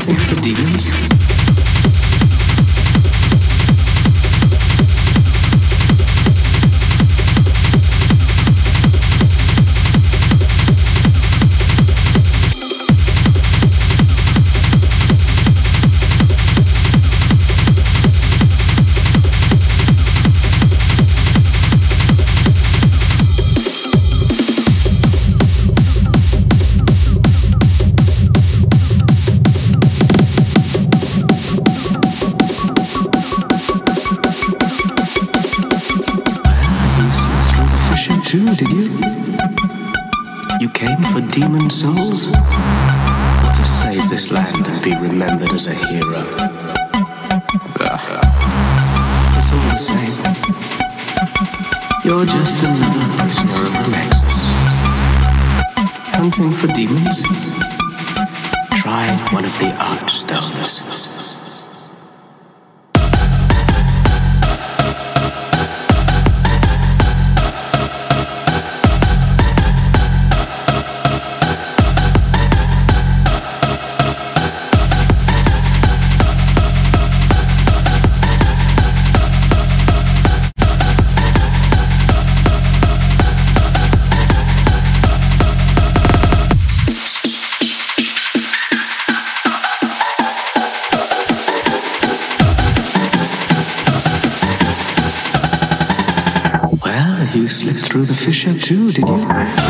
something for demons? souls to save this land and be remembered as a hero. It's all the same. You're just another prisoner of the Nexus. Hunting for demons? Try one of the Archstones. threw the fish out too, did you?